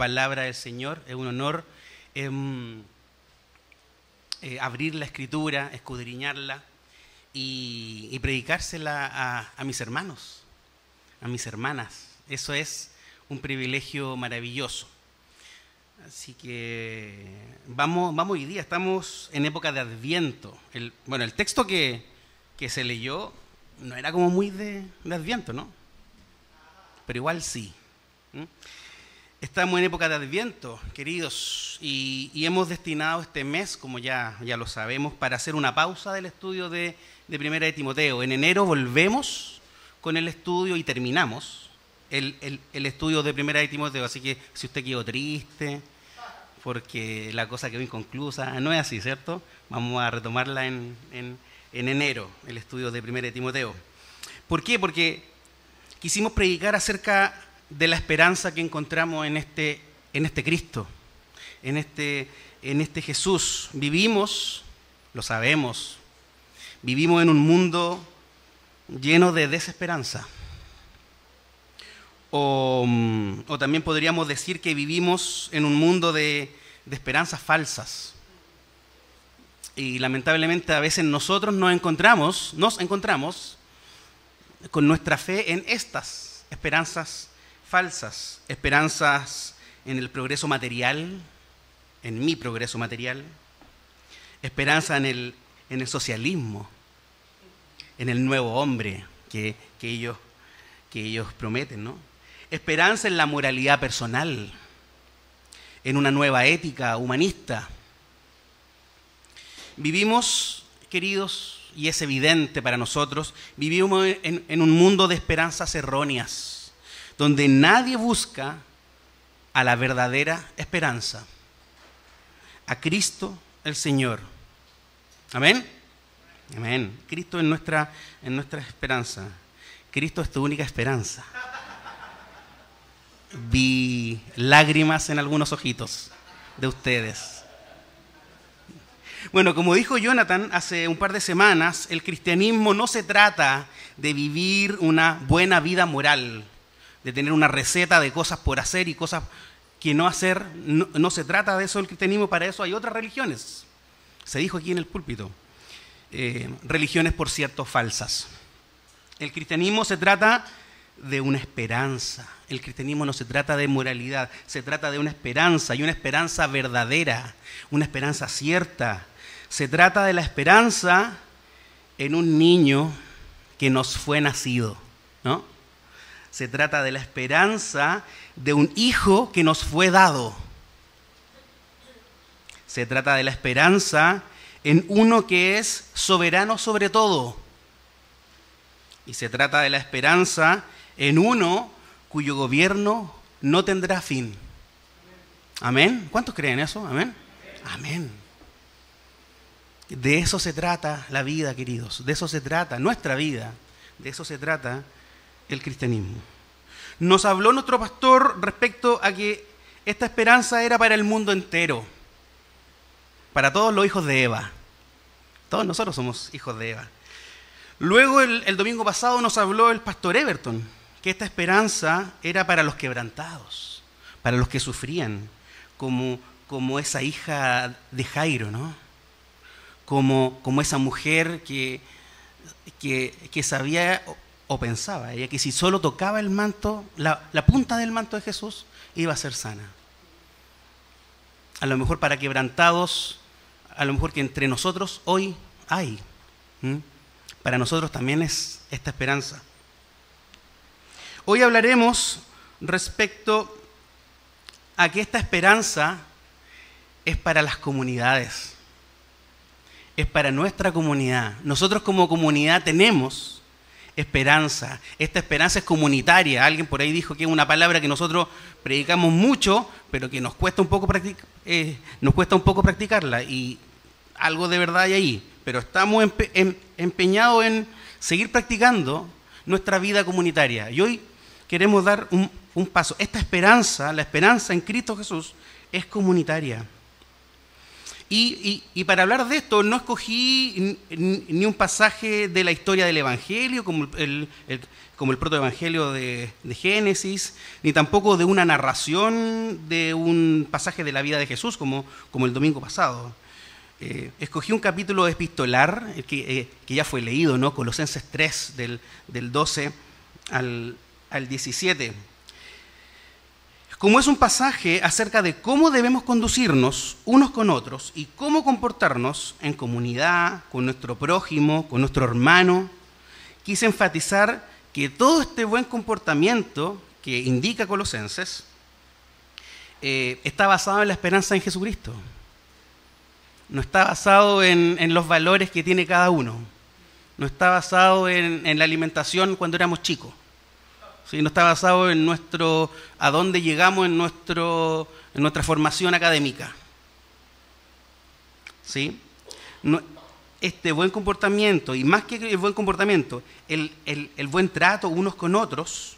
palabra del Señor, es un honor em, eh, abrir la escritura, escudriñarla y, predicársela a, mis hermanos, a mis hermanas. Eso es un privilegio maravilloso. Así que vamos, vamos hoy día, estamos en época de Adviento. El, bueno, el texto que, se leyó no era como muy de Adviento, ¿no? pero igual sí. Estamos en época de Adviento, queridos, y, hemos destinado este mes, como ya, ya lo sabemos, para hacer una pausa del estudio de, Primera de Timoteo. En enero volvemos con el estudio y terminamos el, estudio de Primera de Timoteo, así que si usted quedó triste, porque la cosa quedó inconclusa, no es así, ¿cierto? Vamos a retomarla en, en enero, el estudio de Primera de Timoteo. ¿Por qué? Porque quisimos predicar acerca de la esperanza que encontramos en este, en este Cristo, en este, en este Jesús. Vivimos, lo sabemos, vivimos en un mundo lleno de desesperanza. O, también podríamos decir que vivimos en un mundo de, de esperanzas falsas. Y lamentablemente a veces nosotros nos encontramos, nos encontramos con nuestra fe en estas esperanzas falsas, esperanzas en el progreso material, en mi progreso material, esperanza en el, en el socialismo, en el nuevo hombre que, ellos, que ellos prometen, ¿no? Esperanza en la moralidad personal, en una nueva ética humanista. Vivimos, queridos, y es evidente para nosotros, vivimos en, un mundo de esperanzas erróneas, donde nadie busca a la verdadera esperanza, a Cristo el Señor. Amén. Amén. Cristo es nuestra, en nuestra esperanza. Cristo es tu única esperanza. Vi lágrimas en algunos ojitos de ustedes. Bueno, como dijo Jonathan hace un par de semanas, el cristianismo no se trata de vivir una buena vida moral, de tener una receta de cosas por hacer y cosas que no hacer. No, se trata de eso el cristianismo, para eso hay otras religiones. Se dijo aquí en el púlpito. Eh, religiones, por cierto, falsas. El cristianismo se trata de una esperanza. El cristianismo no se trata de moralidad, se trata de una esperanza y una esperanza verdadera, una esperanza cierta, se trata de la esperanza en un niño que nos fue nacido, ¿no? Se trata de la esperanza de un hijo que nos fue dado. Se trata de la esperanza en uno que es soberano sobre todo. Y se trata de la esperanza en uno cuyo gobierno no tendrá fin. Amén. ¿Cuántos creen eso? Amén. Amén. De eso se trata la vida, queridos. De eso se trata nuestra vida. De eso se trata el cristianismo. Nos habló nuestro pastor respecto a que esta esperanza era para el mundo entero. Para todos los hijos de Eva. Todos nosotros somos hijos de Eva. Luego el, domingo pasado nos habló el pastor Everton, que esta esperanza era para los quebrantados, para los que sufrían, como, como esa hija de Jairo, ¿no? como, esa mujer que, que, sabía o, pensaba, ella que si solo tocaba el manto, la, punta del manto de Jesús, iba a ser sana. A lo mejor para quebrantados, a lo mejor que entre nosotros hoy hay. Para nosotros también es esta esperanza. Hoy hablaremos respecto a que esta esperanza es para las comunidades es para nuestra comunidad. Nosotros como comunidad tenemos esperanza. Esta esperanza es comunitaria. Alguien por ahí dijo que es una palabra que nosotros predicamos mucho, pero que nos cuesta un poco, eh, un poco practicarla. Y algo de verdad hay ahí. Pero estamos empeñados en seguir practicando nuestra vida comunitaria. Y hoy queremos dar un paso. Esta esperanza, la esperanza en Cristo Jesús, es comunitaria. Y, para hablar de esto no escogí ni un pasaje de la historia del Evangelio, como el, como el protoevangelio de, de Génesis, ni tampoco de una narración de un pasaje de la vida de Jesús, como, como el domingo pasado. Eh, escogí un capítulo epistolar que, eh, que, ya fue leído, ¿no? Colosenses 3, del, del 12 al, al 17 como es un pasaje acerca de cómo debemos conducirnos unos con otros y cómo comportarnos en comunidad, con nuestro prójimo, con nuestro hermano, quise enfatizar que todo este buen comportamiento que indica Colosenses eh, está basado en la esperanza en Jesucristo. No está basado en, los valores que tiene cada uno. No está basado en la alimentación cuando éramos chicos no está basado en nuestro, a dónde llegamos en, nuestro, en nuestra formación académica. ¿Sí? este buen comportamiento, y más que el buen comportamiento, el, el buen trato unos con otros,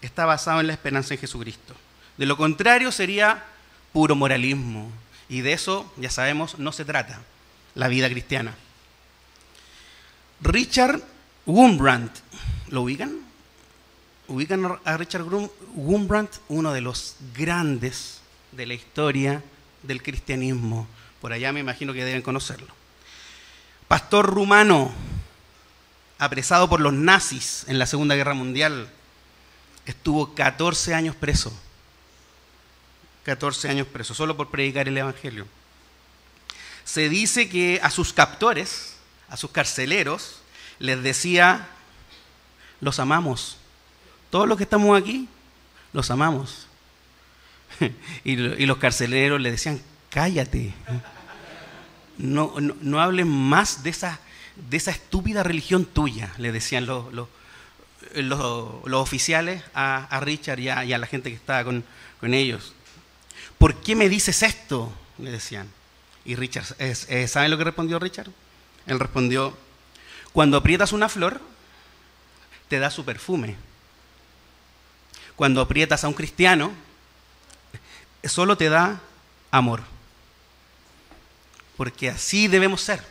está basado en la esperanza en Jesucristo. De lo contrario sería puro moralismo. Y de eso, ya sabemos, no se trata la vida cristiana. Richard Wurmbrandt, ¿lo ubican? Ubican a Richard Wurmbrandt, uno de los grandes de la historia del cristianismo. Por allá me imagino que deben conocerlo. Pastor rumano, apresado por los nazis en la Segunda Guerra Mundial, estuvo 14 años preso. 14 años preso, solo por predicar el Evangelio. Se dice que a sus captores, a sus carceleros, les decía, los amamos, todos los que estamos aquí, los amamos. y, los carceleros le decían, cállate. No, no, hables más de esa, de esa estúpida religión tuya, le decían los, los, oficiales a, Richard y a, la gente que estaba con, ellos. ¿Por qué me dices esto? Le decían. Y Richard, ¿saben lo que respondió Richard? Él respondió, cuando aprietas una flor, te da su perfume cuando aprietas a un cristiano, solo te da amor. Porque así debemos ser.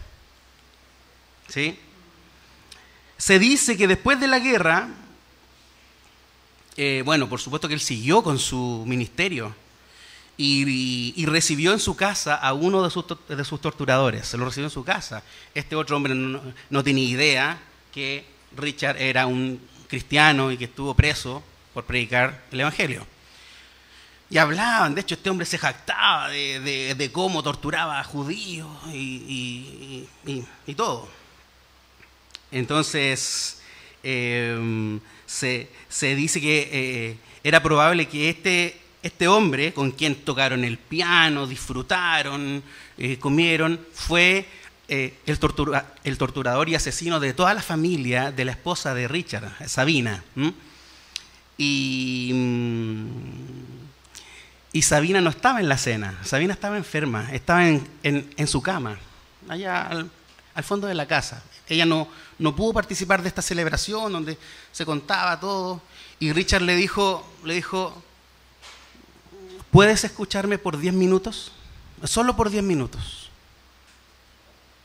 ¿Sí? Se dice que después de la guerra, eh, bueno, por supuesto que él siguió con su ministerio y, recibió en su casa a uno de sus, torturadores, se lo recibió en su casa. Este otro hombre no, no tenía idea que Richard era un cristiano y que estuvo preso por predicar el Evangelio. Y hablaban, de hecho este hombre se jactaba de, cómo torturaba a judíos y, todo. Entonces, em, se, dice que eh, era probable que este, este hombre, con quien tocaron el piano, disfrutaron, eh, comieron, fue eh, el, el, torturador y asesino de toda la familia de la esposa de Richard, Sabina. Mm, y Sabina no estaba en la cena, Sabina estaba enferma, estaba en, en, su cama, allá al, fondo de la casa. Ella no, no pudo participar de esta celebración donde se contaba todo. Y Richard le dijo, le dijo, ¿puedes escucharme por 10 minutos? Solo por 10 minutos.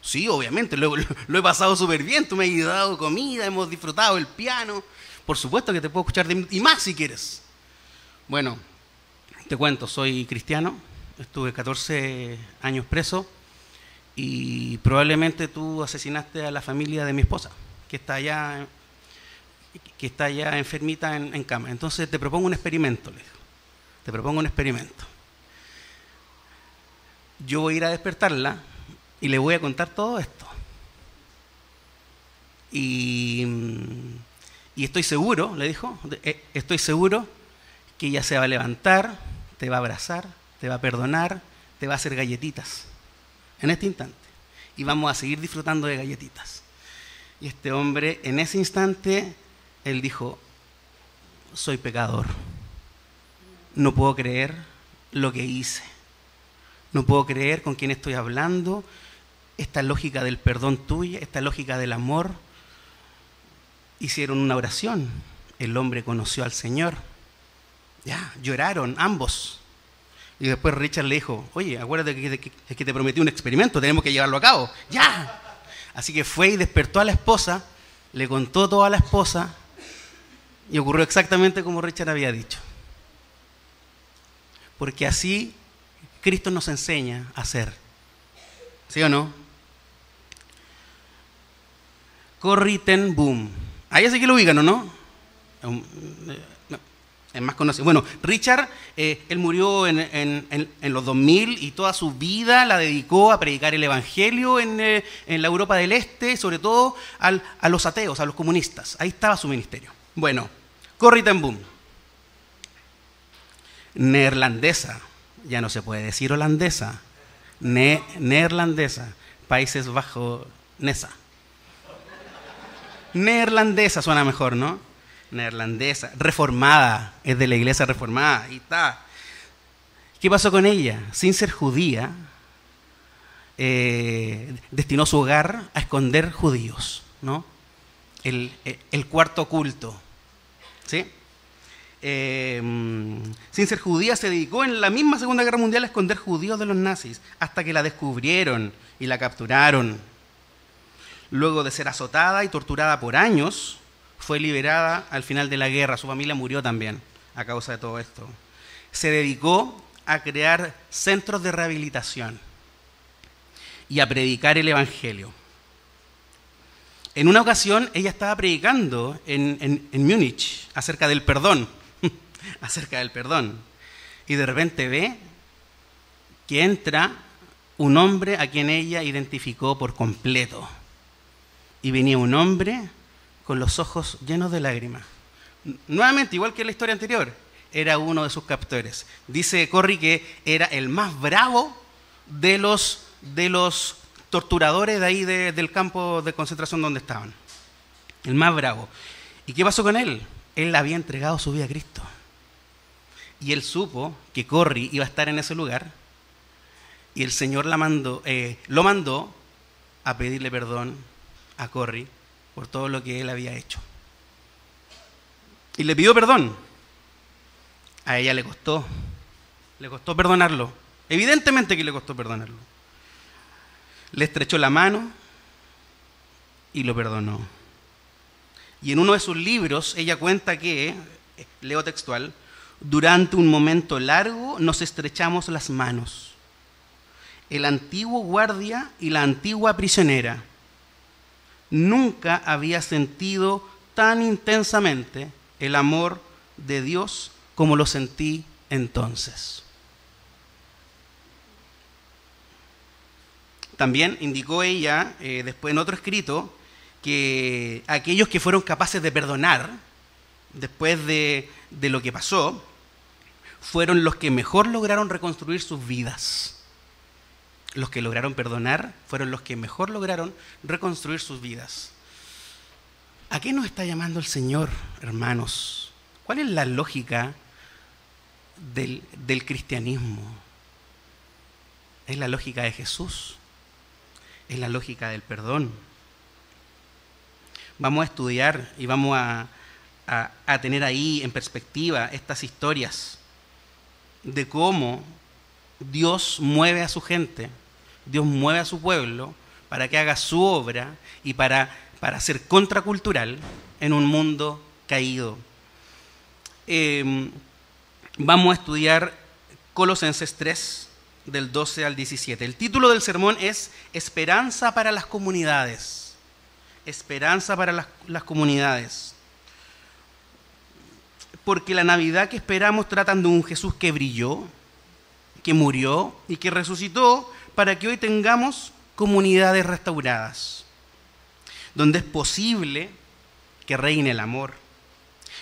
Sí, obviamente, lo, lo he pasado súper bien, tú me has dado comida, hemos disfrutado el piano, por supuesto que te puedo escuchar y más si quieres. Bueno, te cuento, soy cristiano, estuve 14 años preso y probablemente tú asesinaste a la familia de mi esposa, que está allá, que está allá enfermita en, cama. Entonces te propongo un experimento, le dijo. Te propongo un experimento. Yo voy a ir a despertarla y le voy a contar todo esto. Y y estoy seguro, le dijo, eh, estoy seguro que ella se va a levantar, te va a abrazar, te va a perdonar, te va a hacer galletitas. En este instante. Y vamos a seguir disfrutando de galletitas. Y este hombre, en ese instante, él dijo, soy pecador. No puedo creer lo que hice. No puedo creer con quién estoy hablando. Esta lógica del perdón tuya, esta lógica del amor hicieron una oración. El hombre conoció al Señor. Ya, lloraron ambos. Y después Richard le dijo, oye, acuérdate que, que te prometí un experimento, tenemos que llevarlo a cabo. ¡Ya! Así que fue y despertó a la esposa, le contó todo a la esposa y ocurrió exactamente como Richard había dicho. Porque así Cristo nos enseña a hacer. ¿Sí o no? Corriten Boom. Ahí así que lo ubican, ¿o no? es más conocido. Bueno, Richard, eh, él murió en, los 2000 y toda su vida la dedicó a predicar el Evangelio en, eh, la Europa del Este, sobre todo a los ateos, a los comunistas. Ahí estaba su ministerio. Bueno, Corrie Boom. Neerlandesa, ya no se puede decir holandesa, neerlandesa, Países Bajos, Nesa. Neerlandesa suena mejor, ¿no? Neerlandesa, reformada, es de la iglesia reformada, y está. ¿Qué pasó con ella? Sin ser judía, eh, destinó su hogar a esconder judíos, ¿no? El, el cuarto culto, ¿sí? Eh, sin ser judía, se dedicó en la misma Segunda Guerra Mundial a esconder judíos de los nazis, hasta que la descubrieron y la capturaron. Luego de ser azotada y torturada por años, fue liberada al final de la guerra. Su familia murió también a causa de todo esto. Se dedicó a crear centros de rehabilitación y a predicar el Evangelio. En una ocasión ella estaba predicando en, en Múnich acerca del perdón acerca del perdón. Y de repente ve que entra un hombre a quien ella identificó por completo. Y venía un hombre con los ojos llenos de lágrimas. Nuevamente, igual que en la historia anterior, era uno de sus captores. Dice Corry que era el más bravo de los, de los torturadores de ahí del campo de concentración donde estaban. El más bravo. ¿Y qué pasó con él? Él había entregado su vida a Cristo. Y él supo que Corri iba a estar en ese lugar. Y el Señor eh, lo mandó a pedirle perdón a Corri por todo lo que él había hecho. Y le pidió perdón. A ella le costó. Le costó perdonarlo. Evidentemente que le costó perdonarlo. Le estrechó la mano y lo perdonó. Y en uno de sus libros ella cuenta que, leo textual, durante un momento largo nos estrechamos las manos. El antiguo guardia y la antigua prisionera. Nunca había sentido tan intensamente el amor de Dios como lo sentí entonces. También indicó ella, eh, después en otro escrito, que aquellos que fueron capaces de perdonar después de lo que pasó, fueron los que mejor lograron reconstruir sus vidas. Los que lograron perdonar fueron los que mejor lograron reconstruir sus vidas. ¿A qué nos está llamando el Señor, hermanos? ¿Cuál es la lógica del, cristianismo? Es la lógica de Jesús. Es la lógica del perdón. Vamos a estudiar y vamos a tener ahí en perspectiva estas historias de cómo Dios mueve a su gente, Dios mueve a su pueblo para que haga su obra y para, para ser contracultural en un mundo caído. Em, vamos a estudiar Colosenses 3, del 12 al 17. El título del sermón es Esperanza para las comunidades. Esperanza para las, las comunidades porque la Navidad que esperamos tratan de un Jesús que brilló, que murió y que resucitó para que hoy tengamos comunidades restauradas, donde es posible que reine el amor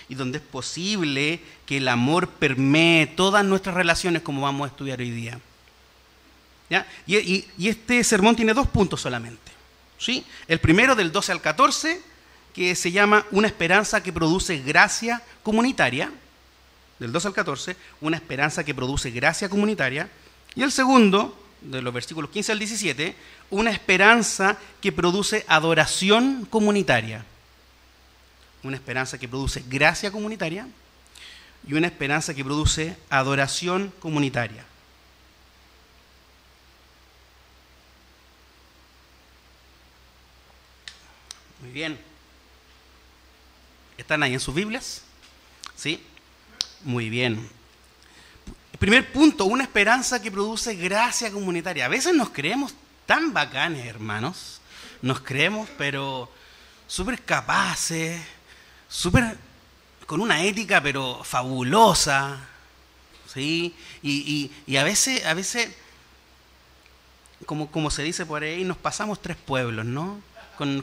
y donde es posible que el amor permee todas nuestras relaciones como vamos a estudiar hoy día. Y, y, este sermón tiene dos puntos solamente. ¿sí? El primero del 12 al 14 que se llama Una esperanza que produce gracia comunitaria, del 2 al 14, una esperanza que produce gracia comunitaria, y el segundo, de los versículos 15 al 17, una esperanza que produce adoración comunitaria, una esperanza que produce gracia comunitaria y una esperanza que produce adoración comunitaria. Muy bien. ¿Están ahí en sus Biblias? ¿Sí? Muy bien. Primer punto, una esperanza que produce gracia comunitaria. A veces nos creemos tan bacanes, hermanos. Nos creemos, pero súper capaces, súper con una ética, pero fabulosa. ¿Sí? Y, a veces, a veces como, como se dice por ahí, nos pasamos tres pueblos, ¿no? Con,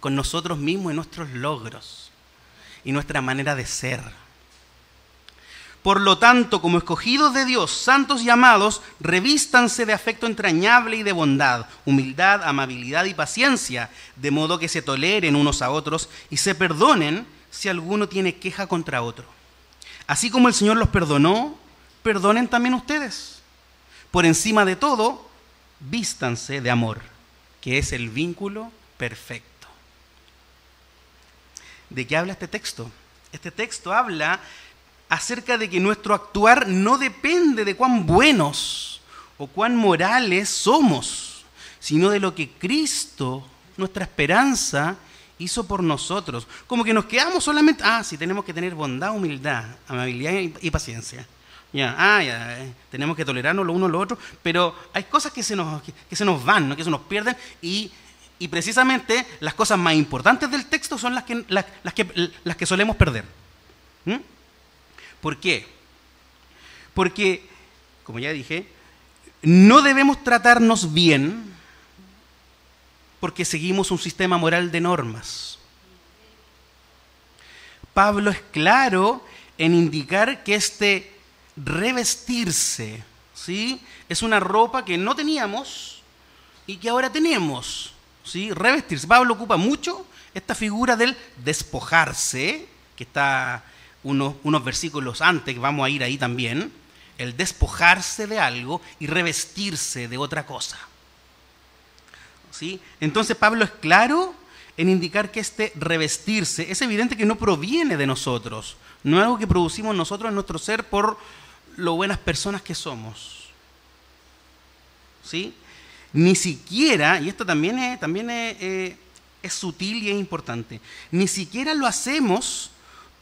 con nosotros mismos y nuestros logros y nuestra manera de ser. Por lo tanto, como escogidos de Dios, santos y amados, revístanse de afecto entrañable y de bondad, humildad, amabilidad y paciencia, de modo que se toleren unos a otros y se perdonen si alguno tiene queja contra otro. Así como el Señor los perdonó, perdonen también ustedes. Por encima de todo, vístanse de amor, que es el vínculo perfecto. ¿De qué habla este texto? Este texto habla acerca de que nuestro actuar no depende de cuán buenos o cuán morales somos, sino de lo que Cristo, nuestra esperanza, hizo por nosotros. Como que nos quedamos solamente, ah, sí, tenemos que tener bondad, humildad, amabilidad y, paciencia. Ya, ah, ya, eh, tenemos que tolerarnos lo uno a lo otro, pero hay cosas que se nos, que, se nos van, ¿no? que se nos pierden y, precisamente las cosas más importantes del texto son las que, las, que, las que solemos perder. ¿Mm? ¿Por qué? Porque, como ya dije, no debemos tratarnos bien porque seguimos un sistema moral de normas. Pablo es claro en indicar que este revestirse, ¿sí? Es una ropa que no teníamos y que ahora tenemos, ¿sí? Revestirse. Pablo ocupa mucho esta figura del despojarse, que está unos, versículos antes, que vamos a ir ahí también, el despojarse de algo y revestirse de otra cosa. ¿Sí? Entonces Pablo es claro en indicar que este revestirse es evidente que no proviene de nosotros, no es algo que producimos nosotros en nuestro ser por lo buenas personas que somos. ¿Sí? Ni siquiera, y esto también es, también es sutil y es importante, ni siquiera lo hacemos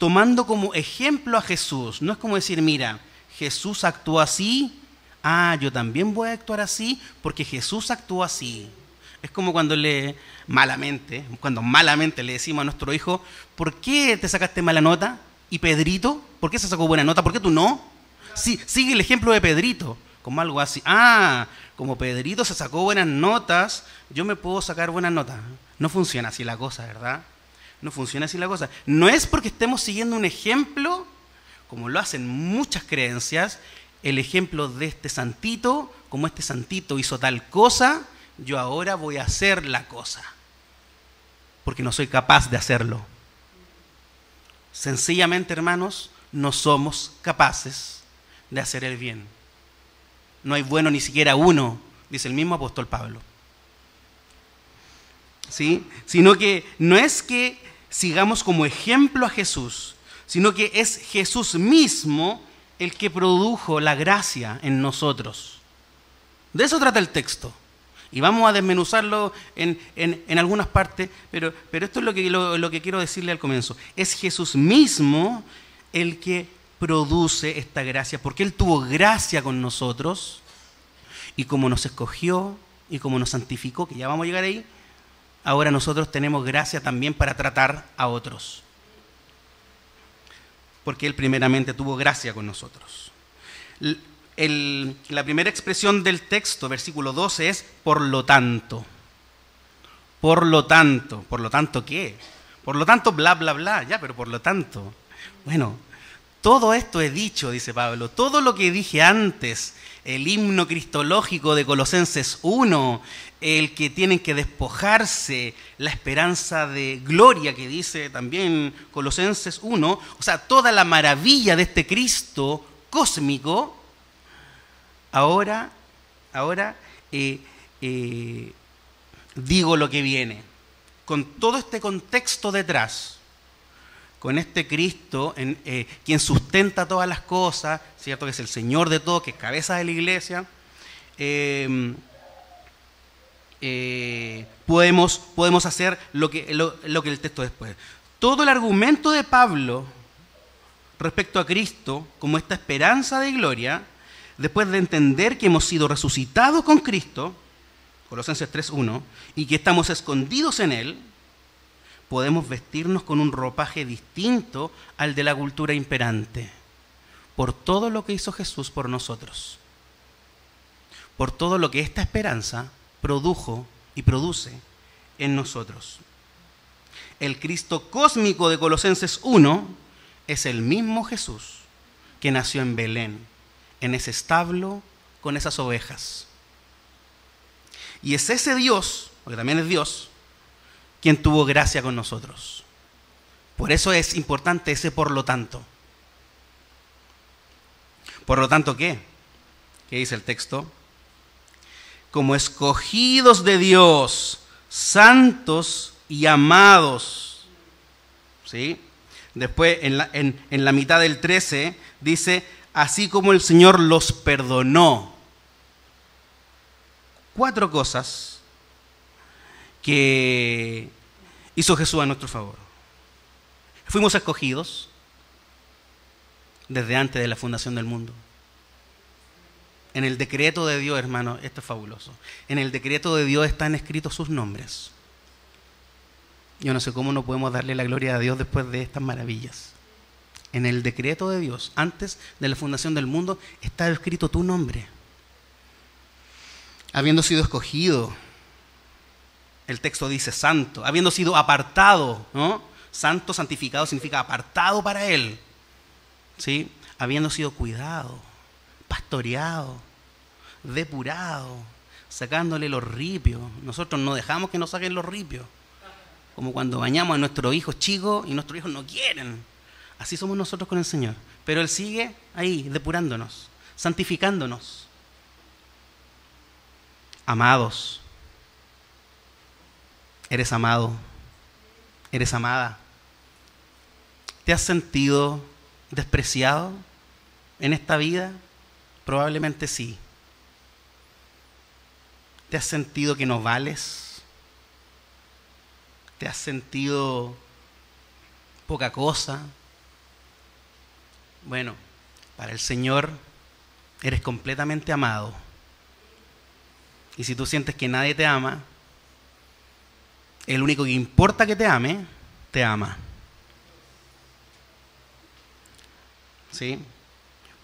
tomando como ejemplo a Jesús. No es como decir, mira, Jesús actuó así, ah, yo también voy a actuar así porque Jesús actuó así. Es como cuando le, malamente, cuando malamente le decimos a nuestro hijo, ¿por qué te sacaste mala nota? ¿Y Pedrito? ¿Por qué se sacó buena nota? ¿Por qué tú no? Sí, sigue el ejemplo de Pedrito, como algo así. Ah, como Pedrito se sacó buenas notas, yo me puedo sacar buenas notas. No funciona así la cosa, ¿verdad? No funciona así la cosa. No es porque estemos siguiendo un ejemplo, como lo hacen muchas creencias, el ejemplo de este santito, como este santito hizo tal cosa, yo ahora voy a hacer la cosa, porque no soy capaz de hacerlo. Sencillamente, hermanos, no somos capaces de hacer el bien. No hay bueno ni siquiera uno, dice el mismo apóstol Pablo. ¿Sí? Sino que no es que sigamos como ejemplo a Jesús, sino que es Jesús mismo el que produjo la gracia en nosotros. De eso trata el texto. Y vamos a desmenuzarlo en, algunas partes, pero, pero, esto es lo que, lo que quiero decirle al comienzo. Es Jesús mismo el que produce esta gracia, porque Él tuvo gracia con nosotros, y como nos escogió y como nos santificó, que ya vamos a llegar ahí, ahora nosotros tenemos gracia también para tratar a otros. Porque Él primeramente tuvo gracia con nosotros. la primera expresión del texto, versículo 12, es por lo tanto. Por lo tanto. ¿Por lo tanto qué? Por lo tanto, bla, bla, bla. Ya, pero por lo tanto. Bueno, todo esto he dicho, dice Pablo. Todo lo que dije antes el himno cristológico de Colosenses 1, el que tienen que despojarse, la esperanza de gloria que dice también Colosenses 1, o sea, toda la maravilla de este Cristo cósmico, ahora, ahora eh, eh, digo lo que viene, con todo este contexto detrás con este Cristo, eh, quien sustenta todas las cosas, ¿cierto? Que es el Señor de todo, que es cabeza de la iglesia. Em, eh, podemos, podemos hacer lo que, lo que el texto después. Todo el argumento de Pablo respecto a Cristo como esta esperanza de gloria, después de entender que hemos sido resucitados con Cristo, Colosenses 3.1, y que estamos escondidos en Él, podemos vestirnos con un ropaje distinto al de la cultura imperante, por todo lo que hizo Jesús por nosotros, por todo lo que esta esperanza produjo y produce en nosotros. El Cristo cósmico de Colosenses 1 es el mismo Jesús que nació en Belén, en ese establo con esas ovejas. Y es ese Dios, porque también es Dios, quien tuvo gracia con nosotros. Por eso es importante ese por lo tanto. Por lo tanto, ¿qué? ¿Qué dice el texto? Como escogidos de Dios, santos y amados. ¿Sí? Después, en la, en la mitad del 13, dice, así como el Señor los perdonó. Cuatro cosas que hizo Jesús a nuestro favor. Fuimos escogidos desde antes de la fundación del mundo. En el decreto de Dios, hermano, esto es fabuloso. En el decreto de Dios están escritos sus nombres. Yo no sé cómo no podemos darle la gloria a Dios después de estas maravillas. En el decreto de Dios, antes de la fundación del mundo, está escrito tu nombre. Habiendo sido escogido el texto dice santo, habiendo sido apartado, ¿no? Santo, santificado significa apartado para Él, ¿sí? Habiendo sido cuidado, pastoreado, depurado, sacándole los ripios. Nosotros no dejamos que nos saquen los ripios, como cuando bañamos a nuestros hijos chicos y nuestros hijos no quieren. Así somos nosotros con el Señor. Pero Él sigue ahí, depurándonos, santificándonos. Amados, Eres amado. Eres amada. ¿Te has sentido despreciado en esta vida? Probablemente sí. ¿Te has sentido que no vales? ¿Te has sentido poca cosa? Bueno, para el Señor eres completamente amado. Y si tú sientes que nadie te ama, el único que importa que te ame, te ama. ¿Sí?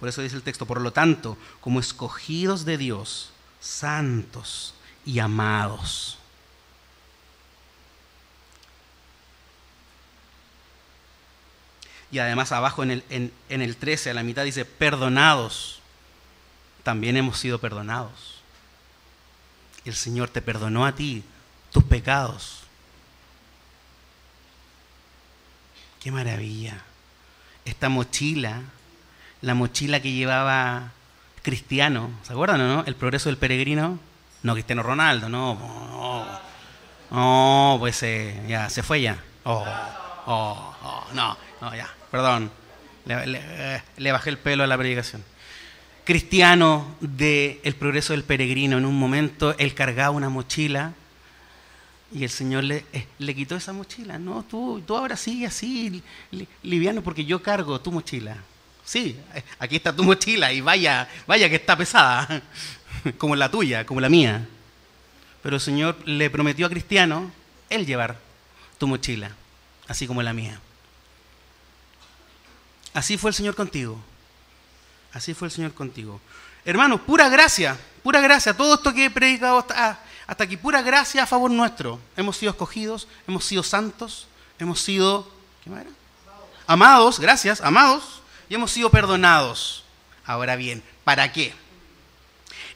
Por eso dice el texto, por lo tanto, como escogidos de Dios, santos y amados. Y además abajo en el, en, el 13, a la mitad dice, perdonados. También hemos sido perdonados. El Señor te perdonó a ti tus pecados. Qué maravilla. Esta mochila, la mochila que llevaba Cristiano, ¿se acuerdan o no? El progreso del peregrino. No, Cristiano Ronaldo, no. No, pues eh, ya, se fue ya. Oh, oh, oh, no, no, ya, perdón. Le, le, bajé el pelo a la predicación. Cristiano del el progreso del peregrino, en un momento él cargaba una mochila y el Señor le, eh, le quitó esa mochila. No, tú, tú ahora sigue así, liviano, porque yo cargo tu mochila. Sí, eh, aquí está tu mochila y vaya, vaya que está pesada, como la tuya, como la mía. Pero el Señor le prometió a Cristiano, Él llevar tu mochila, así como la mía. Así fue el Señor contigo. Así fue el Señor contigo. Hermanos, pura gracia, pura gracia. Todo esto que he predicado hasta, hasta aquí, pura gracia a favor nuestro. Hemos sido escogidos, hemos sido santos, hemos sido ¿qué más amados, gracias, amados, y hemos sido perdonados. Ahora bien, ¿para qué?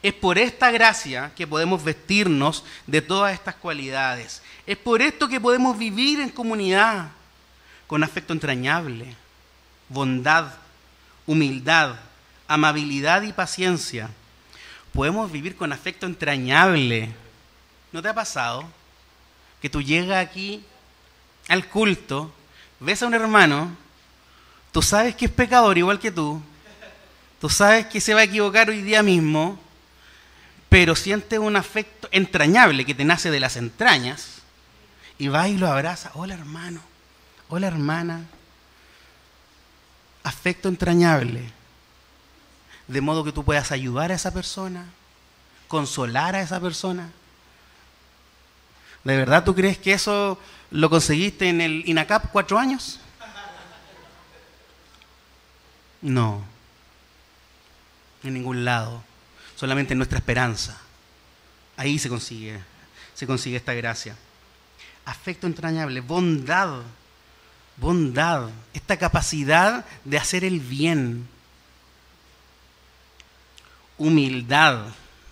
Es por esta gracia que podemos vestirnos de todas estas cualidades. Es por esto que podemos vivir en comunidad con afecto entrañable, bondad, humildad, amabilidad y paciencia. Podemos vivir con afecto entrañable, ¿No te ha pasado que tú llegas aquí al culto, ves a un hermano, tú sabes que es pecador igual que tú, tú sabes que se va a equivocar hoy día mismo, pero sientes un afecto entrañable que te nace de las entrañas y va y lo abraza. Hola hermano, hola hermana. Afecto entrañable. De modo que tú puedas ayudar a esa persona, consolar a esa persona. ¿De verdad tú crees que eso lo conseguiste en el INACAP cuatro años? No, en ningún lado, solamente en nuestra esperanza. Ahí se consigue, se consigue esta gracia. Afecto entrañable, bondad, bondad, esta capacidad de hacer el bien. Humildad,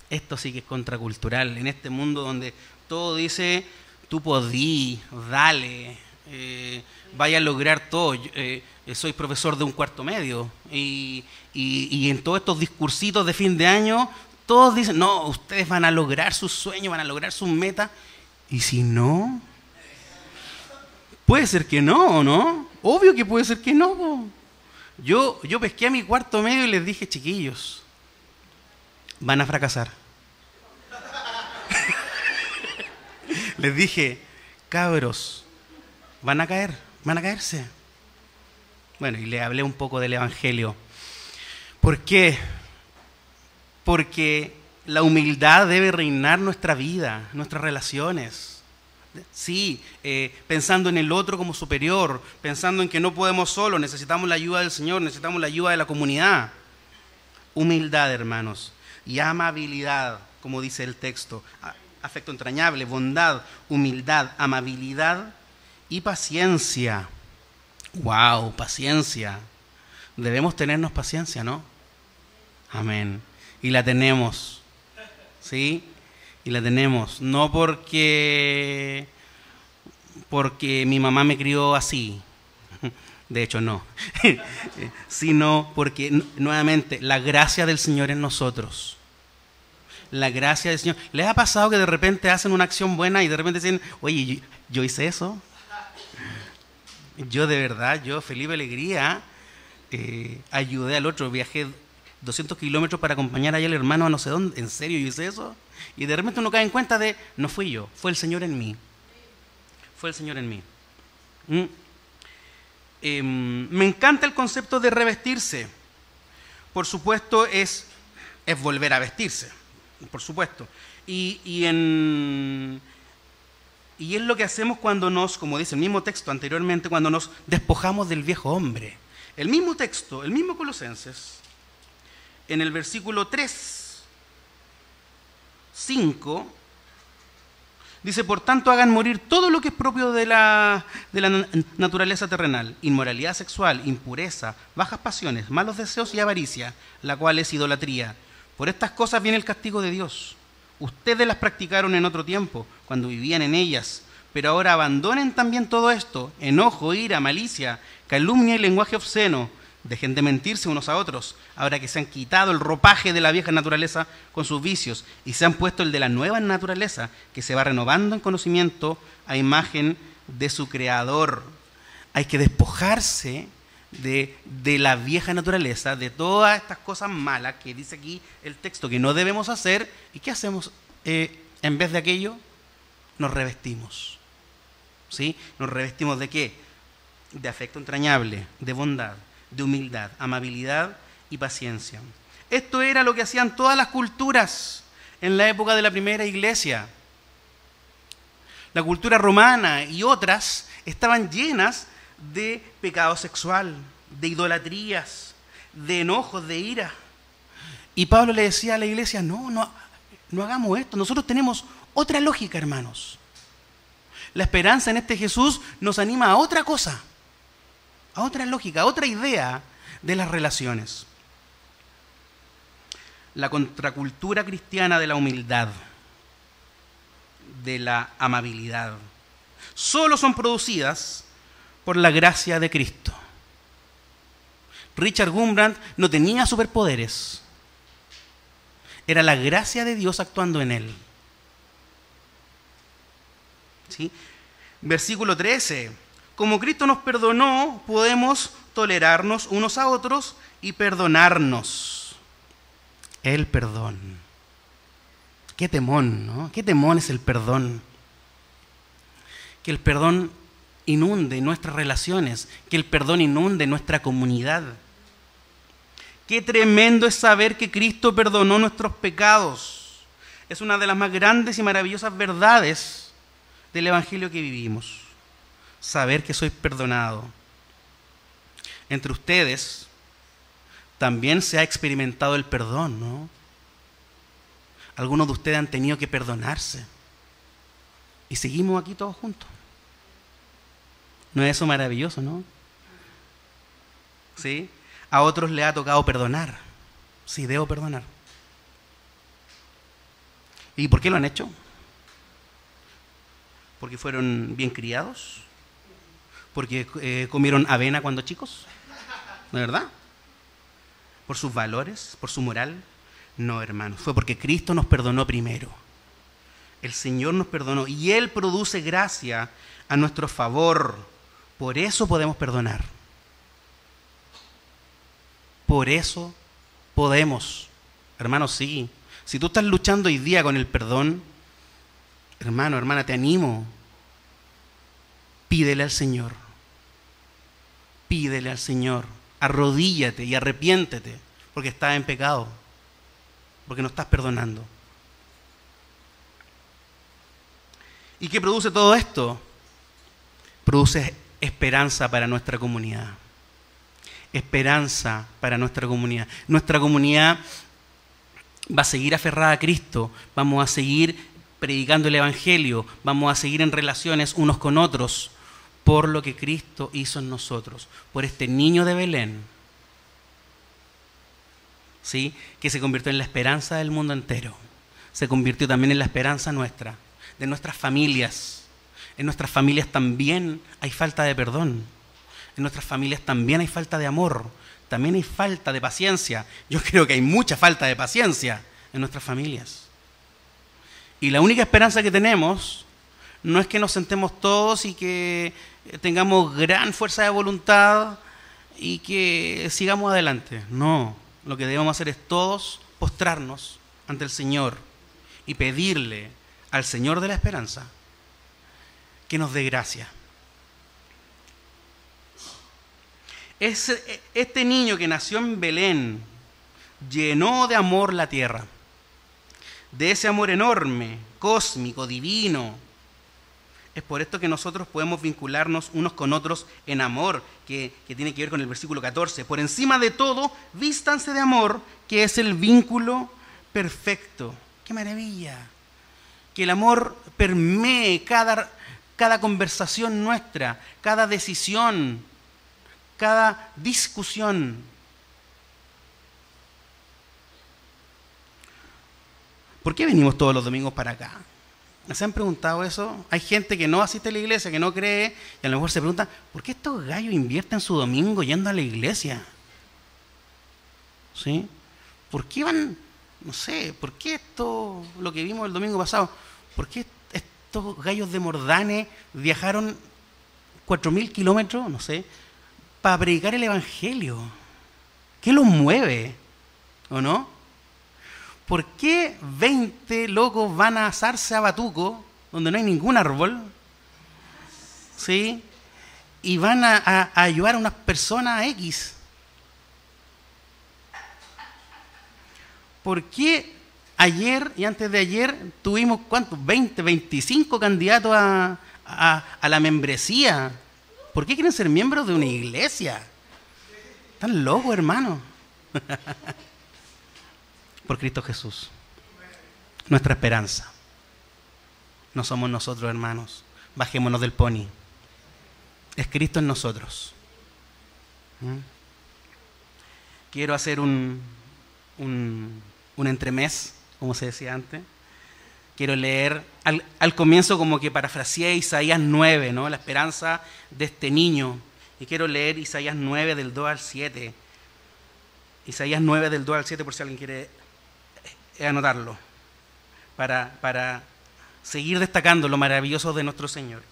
esto sí que es contracultural, en este mundo donde todo dice, tú podí, dale, eh, vaya a lograr todo. Eh, soy profesor de un cuarto medio y, en todos estos discursitos de fin de año, todos dicen, no, ustedes van a lograr sus sueños, van a lograr sus metas. Y si no, puede ser que no, ¿no? Obvio que puede ser que no. Yo, yo pesqué a mi cuarto medio y les dije, chiquillos, van a fracasar. Les dije, cabros, van a caer, van a caerse. Bueno, y le hablé un poco del Evangelio. ¿Por qué? Porque la humildad debe reinar nuestra vida, nuestras relaciones. Sí, eh, pensando en el otro como superior, pensando en que no podemos solo, necesitamos la ayuda del Señor, necesitamos la ayuda de la comunidad. Humildad, hermanos, y amabilidad, como dice el texto afecto entrañable, bondad, humildad, amabilidad y paciencia. ¡Wow! Paciencia. Debemos tenernos paciencia, ¿no? Amén. Y la tenemos. ¿Sí? Y la tenemos. No porque, porque mi mamá me crió así. De hecho, no. Sino porque, nuevamente, la gracia del Señor en nosotros la gracia del Señor. ¿Les ha pasado que de repente hacen una acción buena y de repente dicen, oye, yo, hice eso? Yo de verdad, yo, Felipe Alegría, eh, ayudé al otro, viajé 200 kilómetros para acompañar allá al hermano a no sé dónde, ¿en serio yo hice eso? Y de repente uno cae en cuenta de, no fui yo, fue el Señor en mí. Fue el Señor en mí. ¿Mm? Em, me encanta el concepto de revestirse. Por supuesto, es, es volver a vestirse por supuesto. Y, y, en, y es lo que hacemos cuando nos, como dice el mismo texto anteriormente, cuando nos despojamos del viejo hombre. El mismo texto, el mismo Colosenses, en el versículo 3, 5, dice, por tanto hagan morir todo lo que es propio de la, de la naturaleza terrenal, inmoralidad sexual, impureza, bajas pasiones, malos deseos y avaricia, la cual es idolatría por estas cosas viene el castigo de Dios. Ustedes las practicaron en otro tiempo, cuando vivían en ellas, pero ahora abandonen también todo esto, enojo, ira, malicia, calumnia y lenguaje obsceno. Dejen de mentirse unos a otros, ahora que se han quitado el ropaje de la vieja naturaleza con sus vicios y se han puesto el de la nueva naturaleza, que se va renovando en conocimiento a imagen de su creador. Hay que despojarse de, la vieja naturaleza, de todas estas cosas malas que dice aquí el texto que no debemos hacer. ¿Y qué hacemos eh, en vez de aquello? Nos revestimos. ¿Sí? ¿Nos revestimos de qué? De afecto entrañable, de bondad, de humildad, amabilidad y paciencia. Esto era lo que hacían todas las culturas en la época de la primera iglesia. La cultura romana y otras estaban llenas de pecado sexual, de idolatrías, de enojos, de ira. Y Pablo le decía a la iglesia, no, no, no hagamos esto. Nosotros tenemos otra lógica, hermanos. La esperanza en este Jesús nos anima a otra cosa, a otra lógica, a otra idea de las relaciones. La contracultura cristiana de la humildad, de la amabilidad, solo son producidas por la gracia de Cristo. Richard Gumbrand no tenía superpoderes. Era la gracia de Dios actuando en él. ¿Sí? Versículo 13. Como Cristo nos perdonó, podemos tolerarnos unos a otros y perdonarnos. El perdón. qué temón, ¿no? Qué temón es el perdón. Que el perdón inunde nuestras relaciones, que el perdón inunde nuestra comunidad. Qué tremendo es saber que Cristo perdonó nuestros pecados. Es una de las más grandes y maravillosas verdades del Evangelio que vivimos. Saber que soy perdonado. Entre ustedes también se ha experimentado el perdón, ¿no? Algunos de ustedes han tenido que perdonarse. Y seguimos aquí todos juntos. ¿No es eso maravilloso, no? ¿Sí? A otros le ha tocado perdonar. Sí, debo perdonar. ¿Y por qué lo han hecho? ¿Porque fueron bien criados? ¿Porque eh, comieron avena cuando chicos? ¿De verdad? ¿Por sus valores? ¿Por su moral? No, hermanos. Fue porque Cristo nos perdonó primero. El Señor nos perdonó y Él produce gracia a nuestro favor. Por eso podemos perdonar. Por eso podemos. Hermanos, sí. Si tú estás luchando hoy día con el perdón, hermano, hermana, te animo. Pídele al Señor. Pídele al Señor. Arrodíllate y arrepiéntete porque estás en pecado. Porque no estás perdonando. ¿Y qué produce todo esto? Produce esperanza para nuestra comunidad esperanza para nuestra comunidad. Nuestra comunidad va a seguir aferrada a Cristo, vamos a seguir predicando el Evangelio, vamos a seguir en relaciones unos con otros por lo que Cristo hizo en nosotros, por este niño de Belén, ¿sí? que se convirtió en la esperanza del mundo entero, se convirtió también en la esperanza nuestra, de nuestras familias. En nuestras familias también hay falta de perdón en nuestras familias también hay falta de amor, también hay falta de paciencia. Yo creo que hay mucha falta de paciencia en nuestras familias. Y la única esperanza que tenemos no es que nos sentemos todos y que tengamos gran fuerza de voluntad y que sigamos adelante. No, lo que debemos hacer es todos postrarnos ante el Señor y pedirle al Señor de la esperanza que nos dé gracia este niño que nació en Belén llenó de amor la tierra, de ese amor enorme, cósmico, divino. Es por esto que nosotros podemos vincularnos unos con otros en amor, que, que, tiene que ver con el versículo 14. Por encima de todo, vístanse de amor, que es el vínculo perfecto. ¡Qué maravilla! Que el amor permee cada, cada conversación nuestra, cada decisión, cada discusión. ¿Por qué venimos todos los domingos para acá? ¿Se han preguntado eso? Hay gente que no asiste a la iglesia, que no cree, y a lo mejor se pregunta, ¿por qué estos gallos invierten su domingo yendo a la iglesia? ¿Sí? ¿Por qué van, no sé, por qué esto, lo que vimos el domingo pasado, por qué estos gallos de Mordane viajaron cuatro mil kilómetros, no sé, para predicar el Evangelio? ¿Qué los mueve? ¿O no? ¿Por qué 20 locos van a asarse a Batuco, donde no hay ningún árbol? ¿Sí? Y van a, ayudar a unas personas X. ¿Por qué ayer y antes de ayer tuvimos, ¿cuántos? 20, 25 candidatos a, a la membresía ¿Por qué quieren ser miembros de una iglesia? Están locos, hermano. Por Cristo Jesús. Nuestra esperanza. No somos nosotros, hermanos. Bajémonos del pony. Es Cristo en nosotros. ¿Mm? Quiero hacer un, un, un entremés, como se decía antes quiero leer al, comienzo como que parafraseé Isaías 9, ¿no? la esperanza de este niño. Y quiero leer Isaías 9 del 2 al 7. Isaías 9 del 2 al 7 por si alguien quiere eh, anotarlo. Para, para seguir destacando lo maravilloso de nuestro Señor.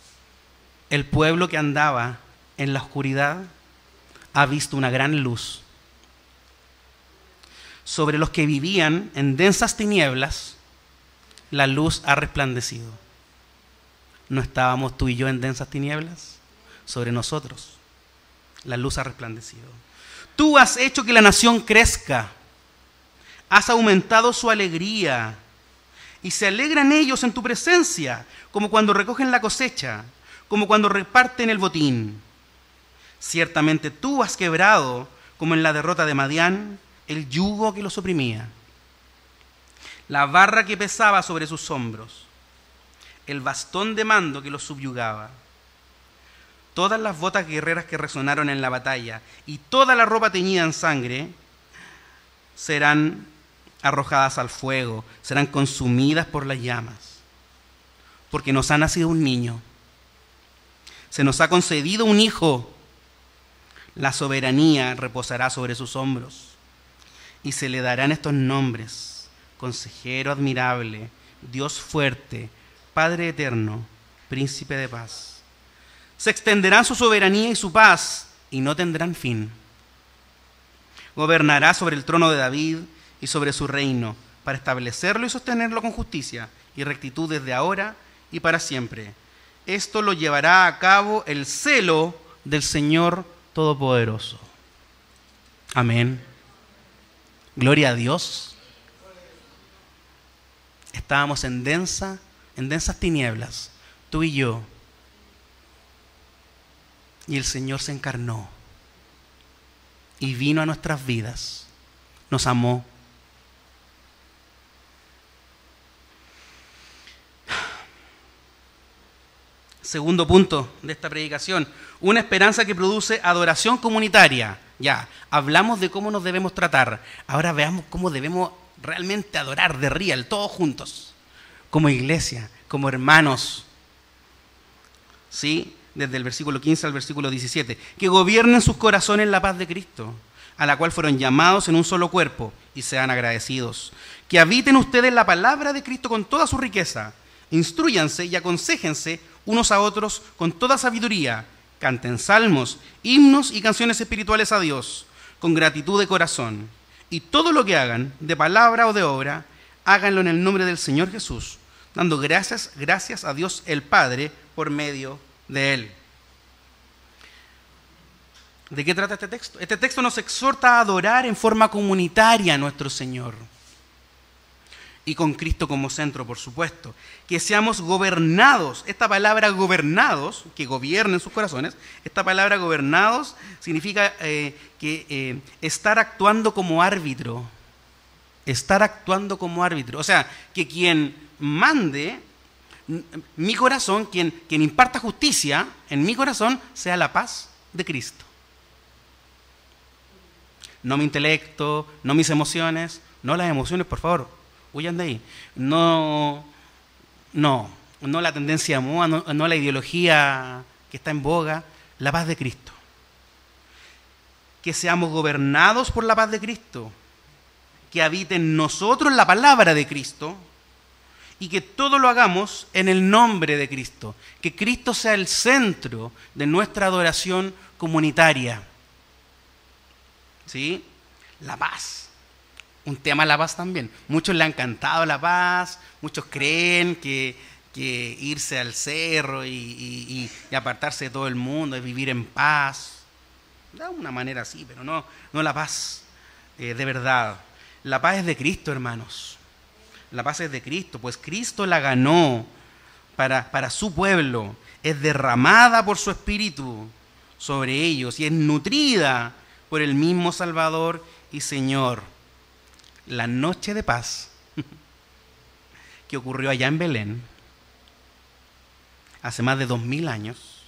El pueblo que andaba en la oscuridad ha visto una gran luz. Sobre los que vivían en densas tinieblas, la luz ha resplandecido. ¿No estábamos tú y yo en densas tinieblas? Sobre nosotros. La luz ha resplandecido. Tú has hecho que la nación crezca. Has aumentado su alegría. Y se alegran ellos en tu presencia, como cuando recogen la cosecha, como cuando reparten el botín. Ciertamente tú has quebrado, como en la derrota de Madián, el yugo que los oprimía, la barra que pesaba sobre sus hombros, el bastón de mando que los subyugaba, todas las botas guerreras que resonaron en la batalla y toda la ropa teñida en sangre serán arrojadas al fuego, serán consumidas por las llamas, porque nos ha nacido un niño, se nos ha concedido un hijo, la soberanía reposará sobre sus hombros y se le darán estos nombres, consejero admirable, Dios fuerte, Padre eterno, príncipe de paz. Se extenderán su soberanía y su paz y no tendrán fin. Gobernará sobre el trono de David y sobre su reino, para establecerlo y sostenerlo con justicia y rectitud desde ahora y para siempre. Esto lo llevará a cabo el celo del Señor Todopoderoso. Amén. Gloria a Dios. Estábamos en densa, en densas tinieblas, tú y yo. Y el Señor se encarnó y vino a nuestras vidas. Nos amó. Segundo punto de esta predicación, una esperanza que produce adoración comunitaria. Ya, hablamos de cómo nos debemos tratar. Ahora veamos cómo debemos realmente adorar de real, todos juntos, como iglesia, como hermanos. ¿Sí? Desde el versículo 15 al versículo 17. Que gobiernen sus corazones la paz de Cristo, a la cual fueron llamados en un solo cuerpo y sean agradecidos. Que habiten ustedes la palabra de Cristo con toda su riqueza. Instruyanse y aconsejense unos a otros con toda sabiduría, canten salmos, himnos y canciones espirituales a Dios, con gratitud de corazón. Y todo lo que hagan, de palabra o de obra, háganlo en el nombre del Señor Jesús, dando gracias, gracias a Dios el Padre por medio de Él. ¿De qué trata este texto? Este texto nos exhorta a adorar en forma comunitaria a nuestro Señor y con Cristo como centro, por supuesto. Que seamos gobernados. Esta palabra gobernados, que gobiernen sus corazones, esta palabra gobernados significa eh, que eh, estar actuando como árbitro. Estar actuando como árbitro. O sea, que quien mande mi corazón, quien, quien imparta justicia en mi corazón, sea la paz de Cristo. No mi intelecto, no mis emociones, no las emociones, por favor, huyan de ahí. No, no, no la tendencia moda, no, no la ideología que está en boga, la paz de Cristo. Que seamos gobernados por la paz de Cristo, que habite en nosotros la palabra de Cristo y que todo lo hagamos en el nombre de Cristo. Que Cristo sea el centro de nuestra adoración comunitaria. ¿Sí? La paz un tema la paz también. Muchos le han cantado la paz, muchos creen que, irse al cerro y, apartarse de todo el mundo es vivir en paz. De una manera así, pero no, no la paz eh, de verdad. La paz es de Cristo, hermanos. La paz es de Cristo, pues Cristo la ganó para, para su pueblo. Es derramada por su espíritu sobre ellos y es nutrida por el mismo Salvador y Señor la noche de paz que ocurrió allá en Belén, hace más de dos mil años,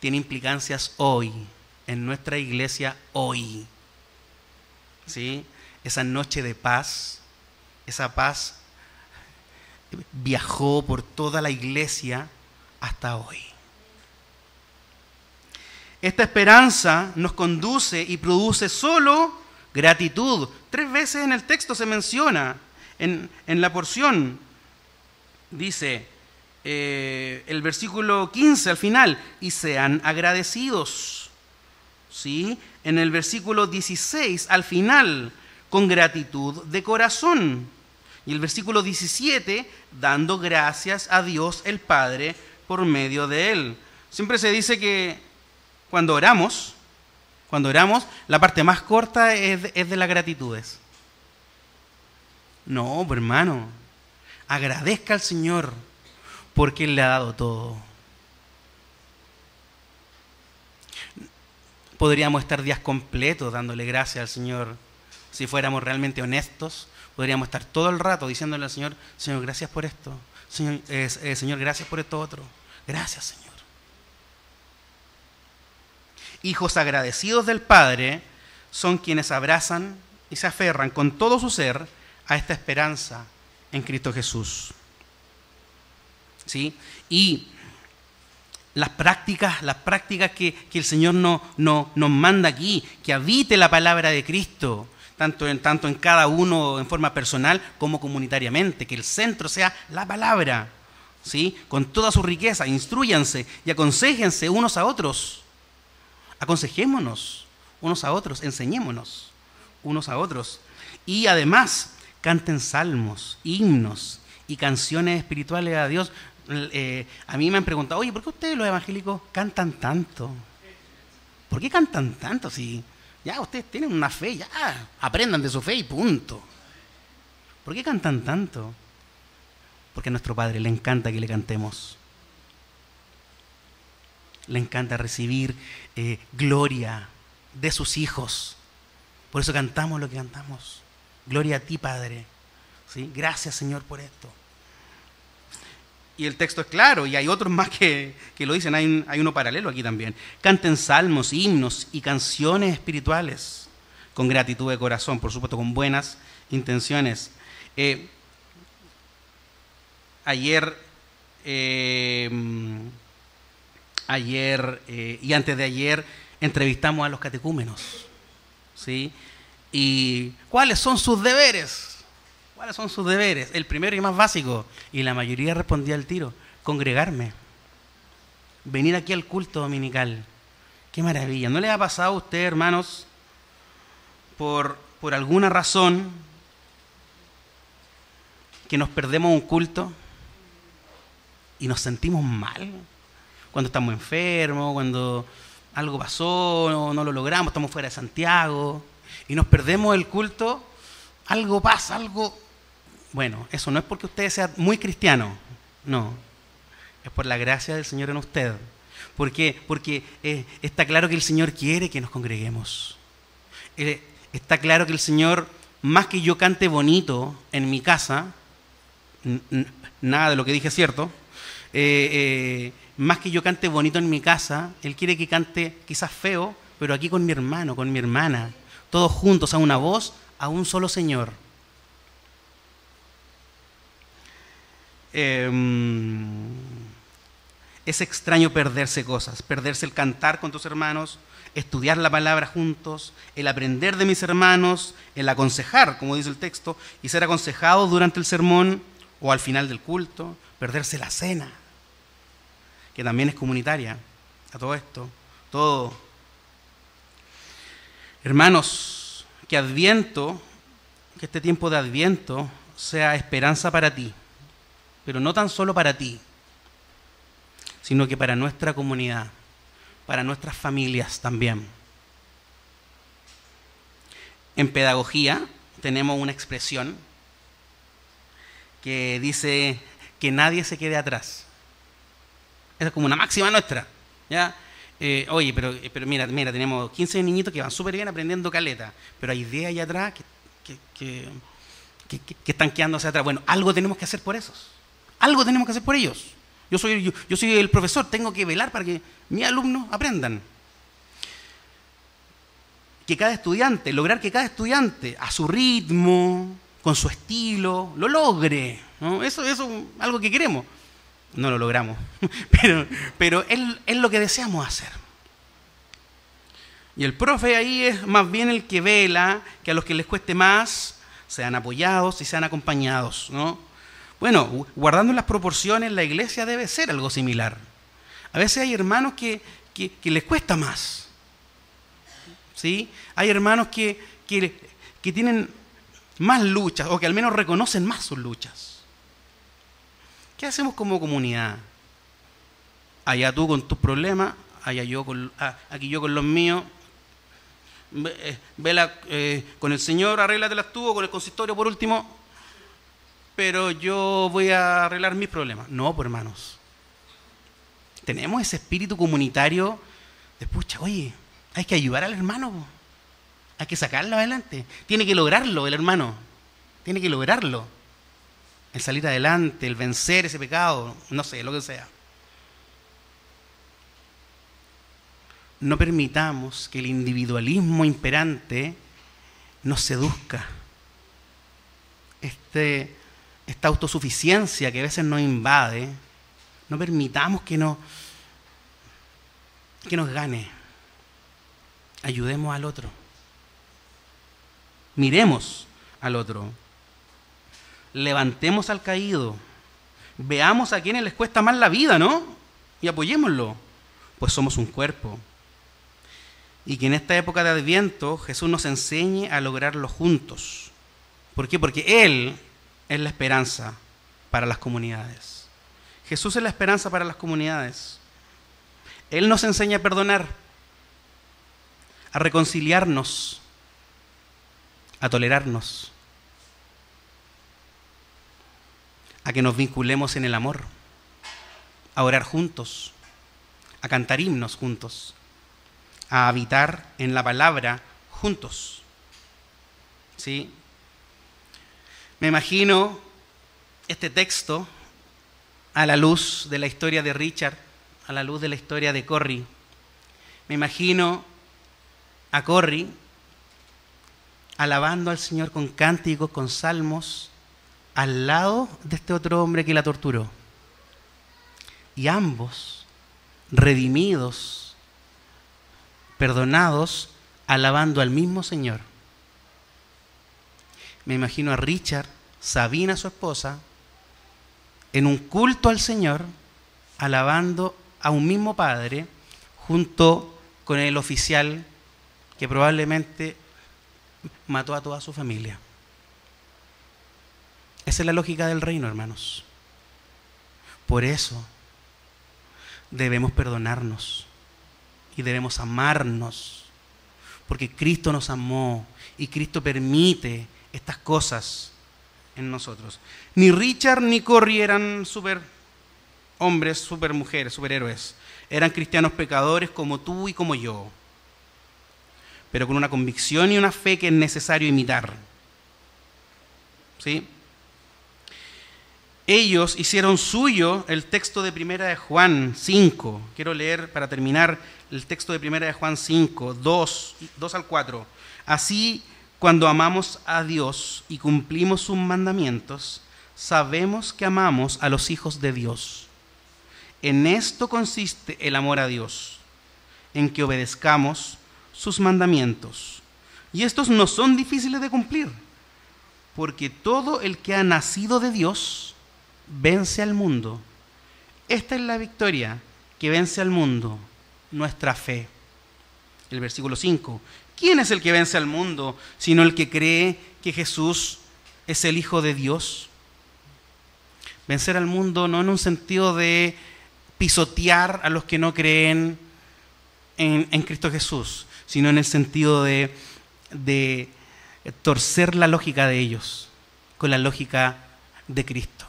tiene implicancias hoy, en nuestra iglesia hoy. ¿Sí? Esa noche de paz, esa paz viajó por toda la iglesia hasta hoy. Esta esperanza nos conduce y produce solo gratitud. Tres veces en el texto se menciona, en, la porción, dice eh, el versículo 15 al final, y sean agradecidos. ¿Sí? En el versículo 16 al final, con gratitud de corazón. Y el versículo 17, dando gracias a Dios el Padre por medio de él. Siempre se dice que cuando oramos, cuando oramos, la parte más corta es de, las gratitudes. No, pues, hermano, agradezca al Señor porque Él le ha dado todo. Podríamos estar días completos dándole gracias al Señor. Si fuéramos realmente honestos, podríamos estar todo el rato diciéndole al Señor, Señor, gracias por esto. Señor, eh, Señor gracias por esto otro. Gracias, Señor. Hijos agradecidos del Padre son quienes abrazan y se aferran con todo su ser a esta esperanza en Cristo Jesús. ¿Sí? Y las prácticas, las prácticas que, el Señor no, no, nos manda aquí, que habite la palabra de Cristo, tanto en, tanto en cada uno en forma personal como comunitariamente, que el centro sea la palabra, ¿sí? con toda su riqueza, instruyanse y aconsejense unos a otros. Aconsejémonos unos a otros, enseñémonos unos a otros. Y además, canten salmos, himnos y canciones espirituales a Dios. Eh, a mí me han preguntado, oye, ¿por qué ustedes los evangélicos cantan tanto? ¿Por qué cantan tanto si ya ustedes tienen una fe, ya aprendan de su fe y punto? ¿Por qué cantan tanto? Porque a nuestro Padre le encanta que le cantemos. Le encanta recibir eh, gloria de sus hijos. Por eso cantamos lo que cantamos. Gloria a ti, Padre. ¿Sí? Gracias, Señor, por esto. Y el texto es claro, y hay otros más que, lo dicen, hay, hay, uno paralelo aquí también. Canten salmos, himnos y canciones espirituales con gratitud de corazón, por supuesto, con buenas intenciones. Eh, ayer, eh, ayer eh, y antes de ayer entrevistamos a los catecúmenos. ¿sí? ¿Y cuáles son sus deberes? ¿Cuáles son sus deberes? El primero y más básico, y la mayoría respondía al tiro, congregarme. Venir aquí al culto dominical. Qué maravilla. ¿No le ha pasado a usted, hermanos, por, por alguna razón, que nos perdemos un culto y nos sentimos mal? Cuando estamos enfermos, cuando algo pasó, no, lo logramos, estamos fuera de Santiago y nos perdemos el culto, algo pasa, algo... Bueno, eso no es porque usted sea muy cristiano, no, es por la gracia del Señor en usted. ¿Por qué? Porque eh, está claro que el Señor quiere que nos congreguemos. Eh, está claro que el Señor, más que yo cante bonito en mi casa, nada de lo que dije es cierto, eh, más que yo cante bonito en mi casa, Él quiere que cante quizás feo, pero aquí con mi hermano, con mi hermana, todos juntos a una voz, a un solo Señor. Em, es extraño perderse cosas, perderse el cantar con tus hermanos, estudiar la palabra juntos, el aprender de mis hermanos, el aconsejar, como dice el texto, y ser aconsejado durante el sermón o al final del culto, perderse la cena, que también es comunitaria, a todo esto, todo Hermanos, que Adviento, que este tiempo de Adviento sea esperanza para ti, pero no tan solo para ti, sino que para nuestra comunidad, para nuestras familias también. En pedagogía tenemos una expresión que dice que nadie se quede atrás. Esa es como una máxima nuestra. ¿ya? Eh, oye, pero, eh, pero mira, mira, tenemos 15 niñitos que van súper bien aprendiendo caleta, pero hay 10 allá atrás que, que, están quedándose atrás. Bueno, algo tenemos que hacer por esos. Algo tenemos que hacer por ellos. Yo soy, yo, soy el profesor, tengo que velar para que mis alumnos aprendan. Que cada estudiante, lograr que cada estudiante a su ritmo, con su estilo, lo logre. Eso, eso es algo que queremos. No lo logramos, pero, pero es, lo que deseamos hacer. Y el profe ahí es más bien el que vela que a los que les cueste más sean apoyados y sean acompañados. ¿no? Bueno, guardando las proporciones, la iglesia debe ser algo similar. A veces hay hermanos que, les cuesta más. ¿sí? Hay hermanos que, que tienen más luchas, o que al menos reconocen más sus luchas. ¿Qué hacemos como comunidad? Allá tú con tus problemas, allá yo con, ah, aquí yo con los míos. Vela eh, con el Señor, arréglatelas tú, o con el consistorio por último, pero yo voy a arreglar mis problemas. No, pues hermanos. Tenemos ese espíritu comunitario de, pucha, oye, hay que ayudar al hermano. Hay que sacarlo adelante. Tiene que lograrlo el hermano. Tiene que lograrlo. El salir adelante, el vencer ese pecado, no sé, lo que sea. No permitamos que el individualismo imperante nos seduzca. Este, esta autosuficiencia que a veces nos invade, no permitamos que, no, que nos gane. Ayudemos al otro. Miremos al otro. Levantemos al caído. Veamos a quienes les cuesta más la vida, ¿no? Y apoyémoslo. Pues somos un cuerpo. Y que en esta época de Adviento Jesús nos enseñe a lograrlo juntos. ¿Por qué? Porque Él es la esperanza para las comunidades. Jesús es la esperanza para las comunidades. Él nos enseña a perdonar, a reconciliarnos, a tolerarnos, a que nos vinculemos en el amor, a orar juntos, a cantar himnos juntos, a habitar en la palabra juntos. ¿Sí? Me imagino este texto a la luz de la historia de Richard, a la luz de la historia de Corrie. Me imagino a Corrie alabando al Señor con cánticos, con salmos, al lado de este otro hombre que la torturó. Y ambos, redimidos, perdonados, alabando al mismo Señor. Me imagino a Richard, Sabina, su esposa, en un culto al Señor, alabando a un mismo Padre, junto con el oficial que probablemente mató a toda su familia. Esa es la lógica del reino, hermanos. Por eso debemos perdonarnos y debemos amarnos, porque Cristo nos amó y Cristo permite estas cosas en nosotros. Ni Richard ni Corrie eran super hombres, super mujeres, superhéroes. Eran cristianos pecadores como tú y como yo pero con una convicción y una fe que es necesario imitar. ¿Sí? Ellos hicieron suyo el texto de Primera de Juan 5. Quiero leer para terminar el texto de Primera de Juan 5, 2, 2 al 4. Así, cuando amamos a Dios y cumplimos sus mandamientos, sabemos que amamos a los hijos de Dios. En esto consiste el amor a Dios, en que obedezcamos sus mandamientos. Y estos no son difíciles de cumplir, porque todo el que ha nacido de Dios vence al mundo. Esta es la victoria que vence al mundo, nuestra fe. El versículo 5. ¿Quién es el que vence al mundo sino el que cree que Jesús es el Hijo de Dios? Vencer al mundo no en un sentido de pisotear a los que no creen en, en Cristo Jesús, sino en el sentido de, torcer la lógica de ellos con la lógica de Cristo.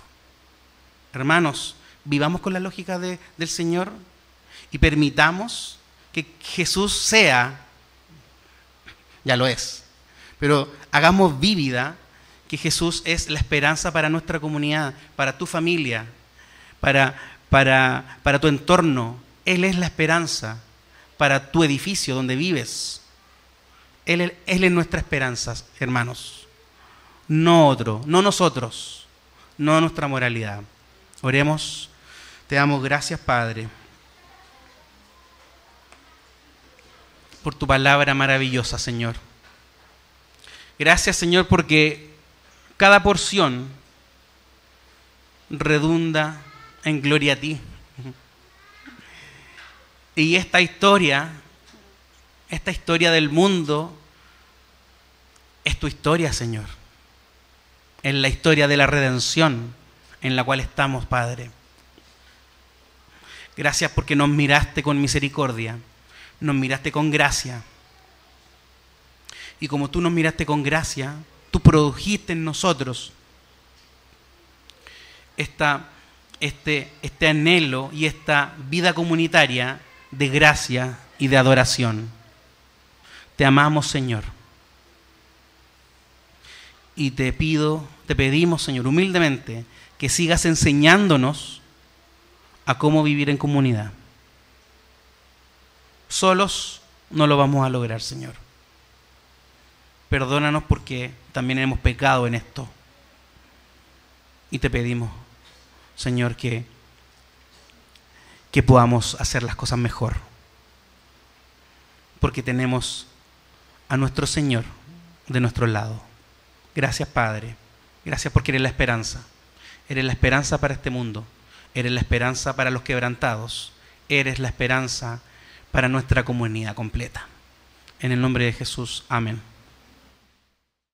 Hermanos, vivamos con la lógica del Señor y permitamos que Jesús sea, ya lo es, pero hagamos vívida que Jesús es la esperanza para nuestra comunidad, para tu familia, para, para, para tu entorno. Él es la esperanza para tu edificio donde vives. Él, es nuestra esperanza, hermanos. No otro, no nosotros, no nuestra moralidad. Oremos, te damos gracias, Padre, por tu palabra maravillosa, Señor. Gracias, Señor, porque cada porción redunda en gloria a ti. Y esta historia, esta historia del mundo, es tu historia, Señor. en la historia de la redención en la cual estamos, Padre. Gracias porque nos miraste con misericordia, nos miraste con gracia. Y como tú nos miraste con gracia, tú produjiste en nosotros esta, este, este anhelo y esta vida comunitaria de gracia y de adoración. Te amamos, Señor. Y te pido, te pedimos, Señor, humildemente, que sigas enseñándonos a cómo vivir en comunidad. Solos no lo vamos a lograr, Señor. Perdónanos porque también hemos pecado en esto. Y te pedimos, Señor, que, que podamos hacer las cosas mejor. Porque tenemos a nuestro Señor de nuestro lado. Gracias, Padre. Gracias porque eres la esperanza. Eres la esperanza para este mundo. Eres la esperanza para los quebrantados. Eres la esperanza para nuestra comunidad completa. En el nombre de Jesús. Amén.